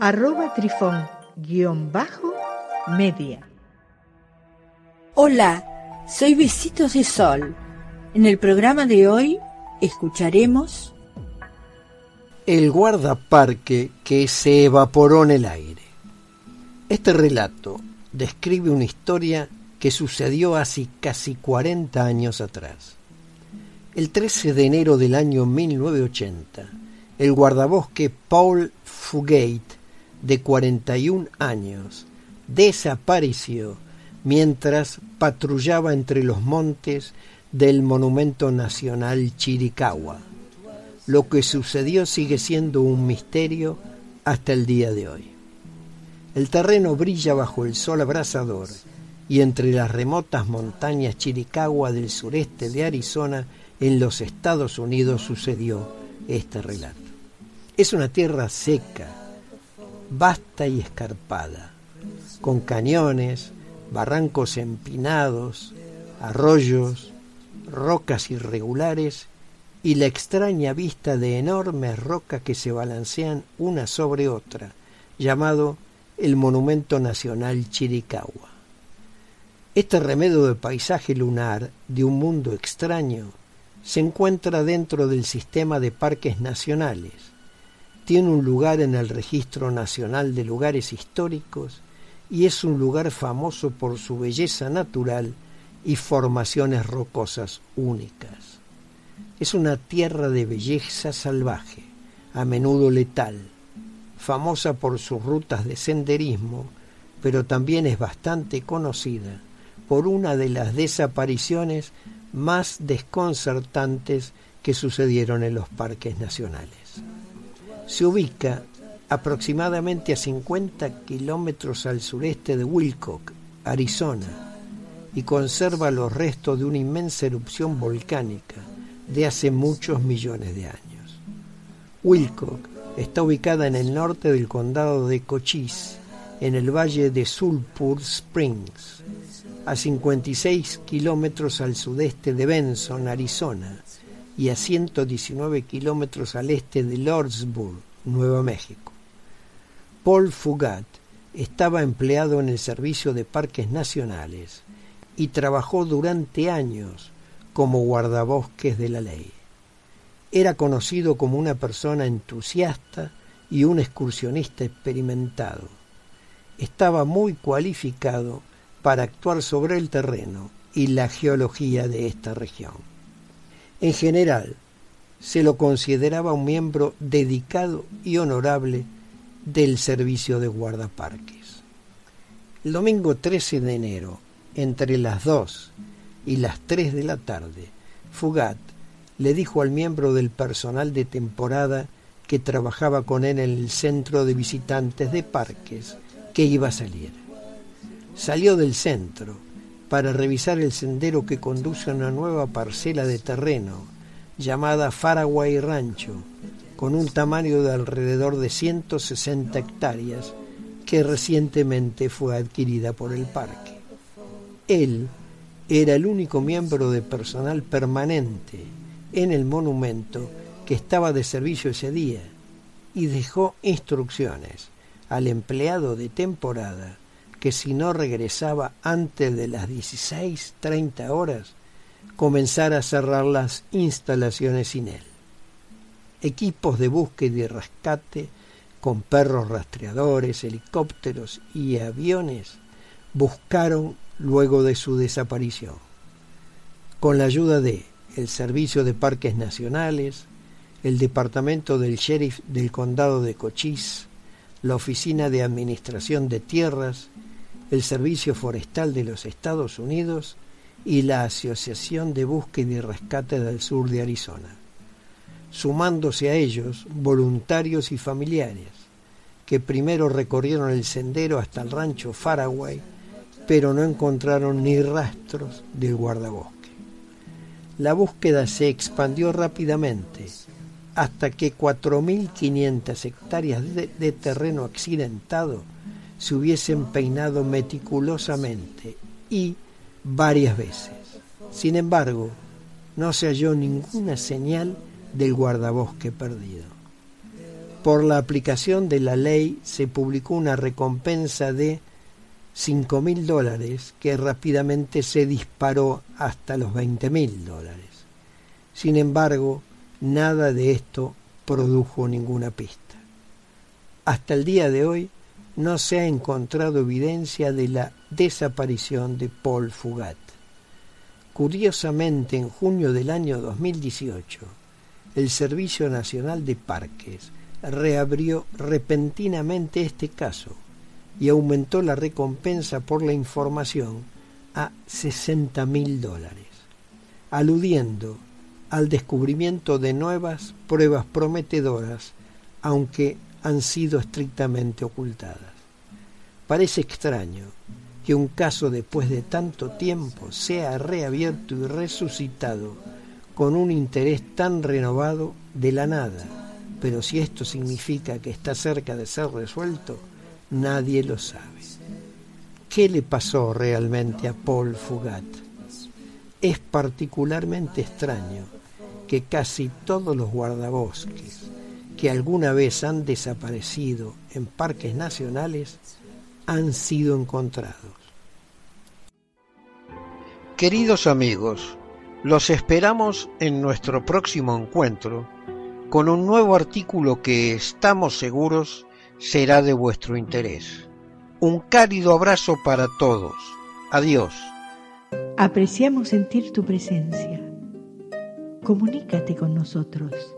arroba trifón guion bajo media. Hola, soy Besitos de Sol. En el programa de hoy escucharemos El guardaparque que se evaporó en el aire. Este relato describe una historia que sucedió hace casi 40 años atrás. El 13 de enero del año 1980, el guardabosque Paul Fugate de 41 años, desapareció mientras patrullaba entre los montes del Monumento Nacional Chiricahua. Lo que sucedió sigue siendo un misterio hasta el día de hoy. El terreno brilla bajo el sol abrasador y entre las remotas montañas Chiricahua del sureste de Arizona, en los Estados Unidos, sucedió este relato. Es una tierra seca, vasta y escarpada, con cañones, barrancos empinados, arroyos, rocas irregulares y la extraña vista de enormes rocas que se balancean una sobre otra, llamado el Monumento Nacional Chiricahua. Este remedio de paisaje lunar de un mundo extraño se encuentra dentro del sistema de parques nacionales, tiene un lugar en el Registro Nacional de Lugares Históricos y es un lugar famoso por su belleza natural y formaciones rocosas únicas. Es una tierra de belleza salvaje, a menudo letal, famosa por sus rutas de senderismo, pero también es bastante conocida por una de las desapariciones más desconcertantes que sucedieron en los parques nacionales se ubica aproximadamente a 50 kilómetros al sureste de Wilcock, Arizona, y conserva los restos de una inmensa erupción volcánica de hace muchos millones de años. Wilcock está ubicada en el norte del condado de Cochise, en el valle de Sulphur Springs, a 56 kilómetros al sudeste de Benson, Arizona, y a 119 kilómetros al este de Lordsburg, Nuevo México. Paul Fugat estaba empleado en el Servicio de Parques Nacionales y trabajó durante años como guardabosques de la ley. Era conocido como una persona entusiasta y un excursionista experimentado. Estaba muy cualificado para actuar sobre el terreno y la geología de esta región. En general, se lo consideraba un miembro dedicado y honorable del servicio de guardaparques. El domingo 13 de enero, entre las 2 y las 3 de la tarde, Fugat le dijo al miembro del personal de temporada que trabajaba con él en el centro de visitantes de parques que iba a salir. Salió del centro para revisar el sendero que conduce a una nueva parcela de terreno llamada Faraway Rancho, con un tamaño de alrededor de 160 hectáreas que recientemente fue adquirida por el parque. Él era el único miembro de personal permanente en el monumento que estaba de servicio ese día y dejó instrucciones al empleado de temporada que si no regresaba antes de las 16.30 horas, comenzara a cerrar las instalaciones sin él. Equipos de búsqueda y rescate con perros rastreadores, helicópteros y aviones buscaron luego de su desaparición. Con la ayuda de el Servicio de Parques Nacionales, el Departamento del Sheriff del Condado de Cochise, la Oficina de Administración de Tierras el Servicio Forestal de los Estados Unidos y la Asociación de Búsqueda y Rescate del Sur de Arizona, sumándose a ellos voluntarios y familiares. que primero recorrieron el sendero hasta el rancho Faraway, pero no encontraron ni rastros del guardabosque. La búsqueda se expandió rápidamente hasta que 4.500 hectáreas de, terreno accidentado se hubiesen peinado meticulosamente y varias veces. Sin embargo, no se halló ninguna señal del guardabosque perdido. Por la aplicación de la ley se publicó una recompensa de cinco mil dólares que rápidamente se disparó hasta los veinte mil dólares. Sin embargo, nada de esto produjo ninguna pista. Hasta el día de hoy no se ha encontrado evidencia de la desaparición de Paul Fugat. Curiosamente, en junio del año 2018, el Servicio Nacional de Parques reabrió repentinamente este caso y aumentó la recompensa por la información a 60 mil dólares, aludiendo al descubrimiento de nuevas pruebas prometedoras, aunque han sido estrictamente ocultadas. Parece extraño que un caso después de tanto tiempo sea reabierto y resucitado con un interés tan renovado de la nada, pero si esto significa que está cerca de ser resuelto, nadie lo sabe. ¿Qué le pasó realmente a Paul Fugat? Es particularmente extraño que casi todos los guardabosques que alguna vez han desaparecido en parques nacionales han sido encontrados. Queridos amigos, los esperamos en nuestro próximo encuentro con un nuevo artículo que estamos seguros será de vuestro interés. Un cálido abrazo para todos. Adiós. Apreciamos sentir tu presencia. Comunícate con nosotros.